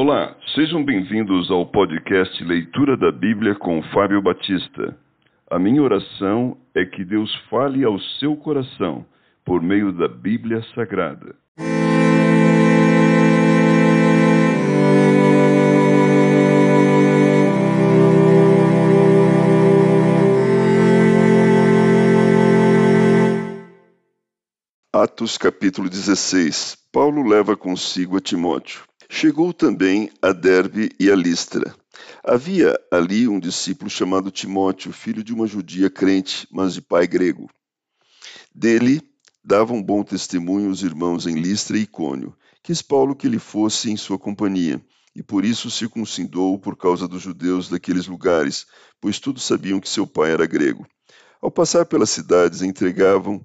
Olá, sejam bem-vindos ao podcast Leitura da Bíblia com Fábio Batista. A minha oração é que Deus fale ao seu coração por meio da Bíblia Sagrada. Atos capítulo 16 Paulo leva consigo a Timóteo. Chegou também a Derbe e a Listra. Havia ali um discípulo chamado Timóteo, filho de uma judia crente, mas de pai grego. Dele davam bom testemunho os irmãos em Listra e Icônio. Quis Paulo que ele fosse em sua companhia, e por isso circuncidou por causa dos judeus daqueles lugares, pois todos sabiam que seu pai era grego. Ao passar pelas cidades, entregavam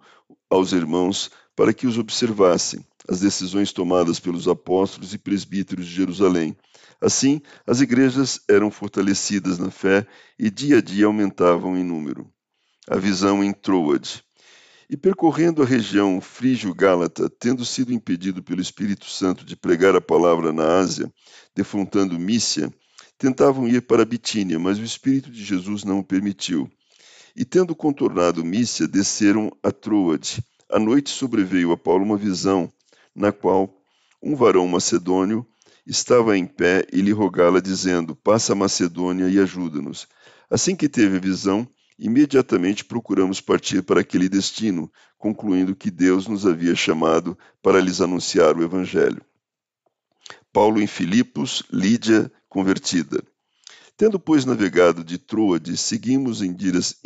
aos irmãos para que os observassem as decisões tomadas pelos apóstolos e presbíteros de Jerusalém. Assim, as igrejas eram fortalecidas na fé e dia a dia aumentavam em número. A visão em Troade. E percorrendo a região frígio-gálata, tendo sido impedido pelo Espírito Santo de pregar a palavra na Ásia, defrontando Mícia, tentavam ir para Bitínia, mas o Espírito de Jesus não o permitiu. E tendo contornado Mícia, desceram a Troade. À noite sobreveio a Paulo uma visão na qual um varão macedônio estava em pé e lhe rogá-la, dizendo: Passa a Macedônia e ajuda-nos. Assim que teve visão, imediatamente procuramos partir para aquele destino, concluindo que Deus nos havia chamado para lhes anunciar o Evangelho. Paulo em Filipos, Lídia convertida. Tendo, pois, navegado de Troade, seguimos em,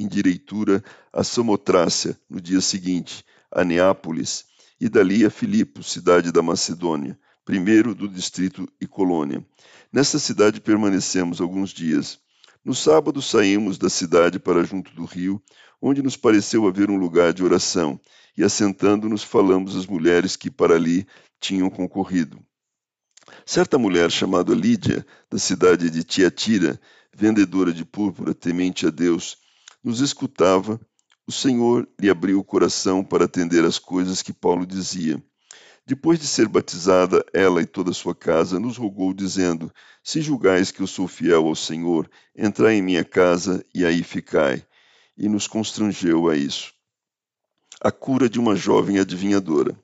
direitura a Samotrácia no dia seguinte, a Neápolis, e dali a Filipos, cidade da Macedônia, primeiro do distrito e colônia. Nesta cidade permanecemos alguns dias. No sábado saímos da cidade para junto do rio, onde nos pareceu haver um lugar de oração, e assentando-nos falamos às mulheres que para ali tinham concorrido. Certa mulher chamada Lídia, da cidade de Tiatira, vendedora de púrpura, temente a Deus, nos escutava o Senhor lhe abriu o coração para atender às coisas que Paulo dizia. Depois de ser batizada, ela e toda a sua casa nos rogou, dizendo: Se julgais que eu sou fiel ao Senhor, entrai em minha casa e aí ficai. E nos constrangeu a isso. A cura de uma jovem adivinhadora.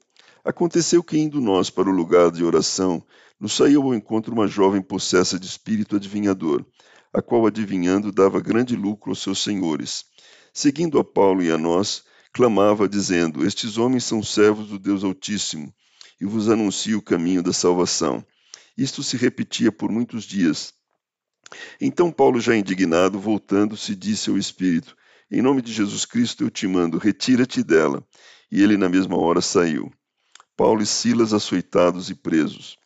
Aconteceu que, indo nós para o lugar de oração, nos saiu ao encontro uma jovem possessa de espírito adivinhador, a qual, adivinhando, dava grande lucro aos seus senhores seguindo a Paulo e a nós, clamava, dizendo: Estes homens são servos do Deus Altíssimo, e vos anuncio o caminho da salvação. Isto se repetia por muitos dias. Então Paulo, já indignado, voltando-se, disse ao Espírito: Em nome de Jesus Cristo eu te mando, retira-te dela. E ele na mesma hora saiu. Paulo e Silas açoitados e presos.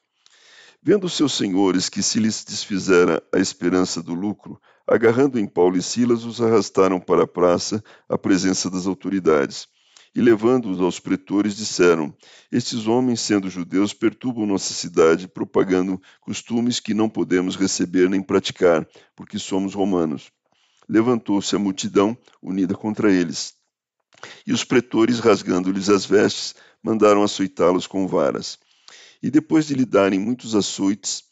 Vendo seus senhores que se lhes desfizera a esperança do lucro, agarrando em Paulo e Silas, os arrastaram para a praça, à presença das autoridades. E levando-os aos pretores, disseram: Estes homens, sendo judeus, perturbam nossa cidade, propagando costumes que não podemos receber nem praticar, porque somos romanos. Levantou-se a multidão, unida contra eles. E os pretores, rasgando-lhes as vestes, mandaram açoitá-los com varas e depois de lhe darem muitos açoites,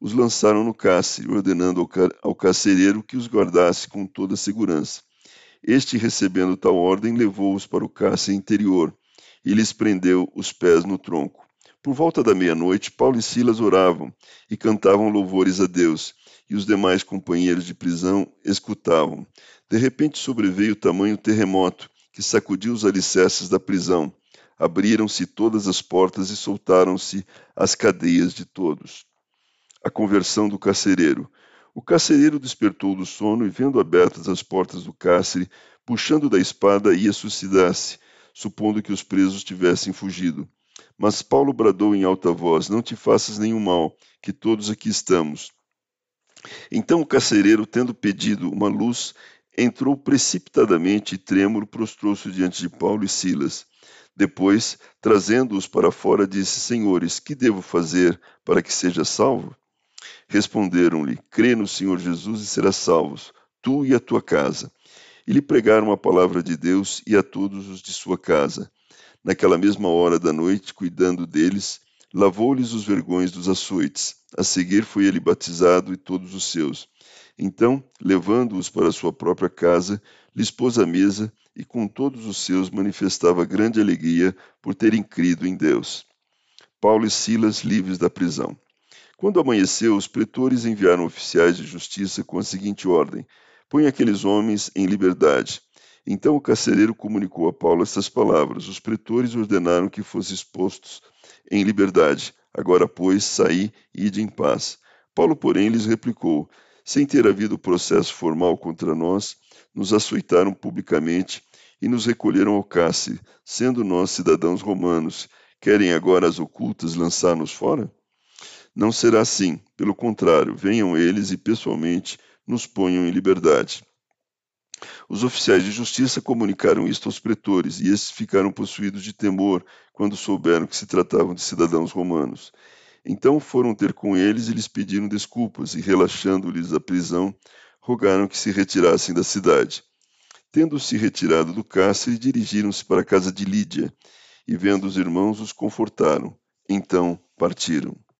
os lançaram no cárcere, ordenando ao carcereiro que os guardasse com toda a segurança. Este, recebendo tal ordem, levou-os para o cárcere interior e lhes prendeu os pés no tronco. Por volta da meia-noite, Paulo e Silas oravam e cantavam louvores a Deus, e os demais companheiros de prisão escutavam. De repente sobreveio tamanho terremoto que sacudiu os alicerces da prisão abriram-se todas as portas e soltaram-se as cadeias de todos. A conversão do carcereiro. O carcereiro despertou do sono e, vendo abertas as portas do cárcere, puxando da espada, ia suicidar-se, supondo que os presos tivessem fugido. Mas Paulo bradou em alta voz: Não te faças nenhum mal, que todos aqui estamos. Então o carcereiro, tendo pedido uma luz, entrou precipitadamente e trêmulo prostrou-se diante de Paulo e Silas. Depois, trazendo-os para fora, disse: Senhores, que devo fazer para que seja salvo? Responderam-lhe: Crê no Senhor Jesus e serás salvo, tu e a tua casa. E lhe pregaram a palavra de Deus e a todos os de sua casa. Naquela mesma hora da noite, cuidando deles, lavou-lhes os vergões dos açoites. A seguir foi ele batizado e todos os seus. Então, levando-os para sua própria casa, lhes pôs a mesa e com todos os seus manifestava grande alegria por terem crido em Deus. Paulo e Silas livres da prisão. Quando amanheceu, os pretores enviaram oficiais de justiça com a seguinte ordem: Põe aqueles homens em liberdade. Então o carcereiro comunicou a Paulo estas palavras: Os pretores ordenaram que fossem expostos em liberdade. Agora, pois, saí e ide em paz. Paulo, porém, lhes replicou: Sem ter havido processo formal contra nós, nos açoitaram publicamente e nos recolheram ao cárcere, sendo nós cidadãos romanos. Querem agora as ocultas lançar-nos fora? Não será assim. Pelo contrário, venham eles e pessoalmente nos ponham em liberdade. Os oficiais de justiça comunicaram isto aos pretores, e esses ficaram possuídos de temor quando souberam que se tratavam de cidadãos romanos. Então foram ter com eles e lhes pediram desculpas, e relaxando-lhes a prisão, rogaram que se retirassem da cidade. Tendo-se retirado do cárcere, dirigiram-se para a casa de Lídia, e vendo os irmãos, os confortaram. Então partiram.